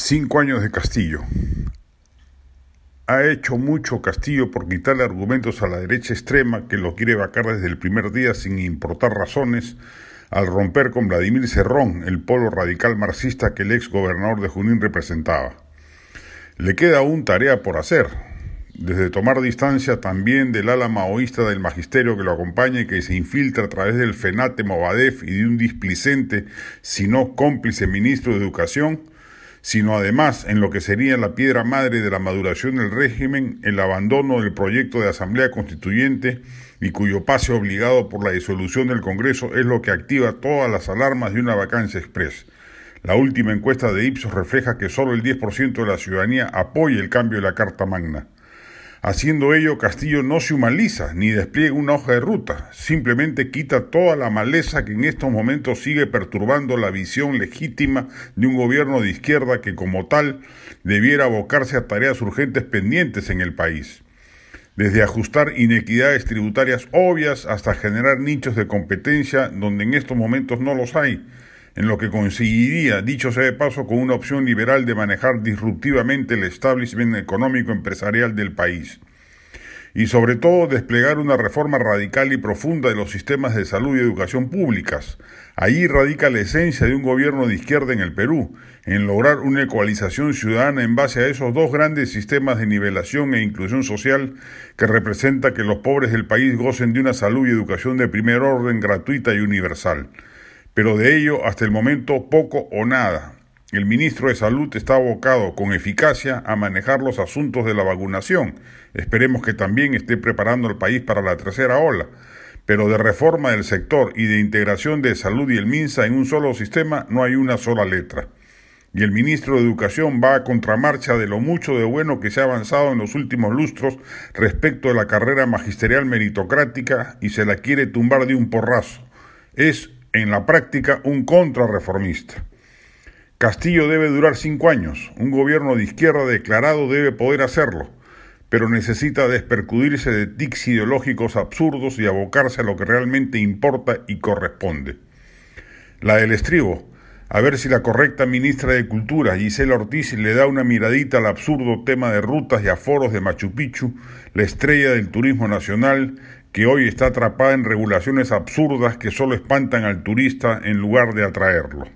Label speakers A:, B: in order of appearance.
A: Cinco años de Castillo. Ha hecho mucho Castillo por quitarle argumentos a la derecha extrema que lo quiere vacar desde el primer día sin importar razones, al romper con Vladimir Cerrón, el polo radical marxista que el ex gobernador de Junín representaba. Le queda aún tarea por hacer, desde tomar distancia también del ala maoísta del magisterio que lo acompaña y que se infiltra a través del FENATE Movadef y de un displicente, si no cómplice ministro de Educación, sino además en lo que sería la piedra madre de la maduración del régimen, el abandono del proyecto de Asamblea Constituyente y cuyo pase obligado por la disolución del Congreso es lo que activa todas las alarmas de una vacancia express. La última encuesta de Ipsos refleja que solo el 10% de la ciudadanía apoya el cambio de la Carta Magna. Haciendo ello, Castillo no se humaniza ni despliega una hoja de ruta, simplemente quita toda la maleza que en estos momentos sigue perturbando la visión legítima de un gobierno de izquierda que como tal debiera abocarse a tareas urgentes pendientes en el país. Desde ajustar inequidades tributarias obvias hasta generar nichos de competencia donde en estos momentos no los hay, en lo que conseguiría, dicho sea de paso, con una opción liberal de manejar disruptivamente el establishment económico empresarial del país. Y sobre todo desplegar una reforma radical y profunda de los sistemas de salud y educación públicas. Allí radica la esencia de un gobierno de izquierda en el Perú, en lograr una ecualización ciudadana en base a esos dos grandes sistemas de nivelación e inclusión social que representa que los pobres del país gocen de una salud y educación de primer orden gratuita y universal pero de ello hasta el momento poco o nada. El ministro de Salud está abocado con eficacia a manejar los asuntos de la vacunación. Esperemos que también esté preparando al país para la tercera ola. Pero de reforma del sector y de integración de salud y el MINSA en un solo sistema no hay una sola letra. Y el ministro de Educación va a contramarcha de lo mucho de bueno que se ha avanzado en los últimos lustros respecto de la carrera magisterial meritocrática y se la quiere tumbar de un porrazo. Es en la práctica un contrarreformista. Castillo debe durar cinco años, un gobierno de izquierda declarado debe poder hacerlo, pero necesita despercudirse de tics ideológicos absurdos y abocarse a lo que realmente importa y corresponde. La del estribo, a ver si la correcta ministra de Cultura, Gisela Ortiz, le da una miradita al absurdo tema de rutas y aforos de Machu Picchu, la estrella del turismo nacional, que hoy está atrapada en regulaciones absurdas que solo espantan al turista en lugar de atraerlo.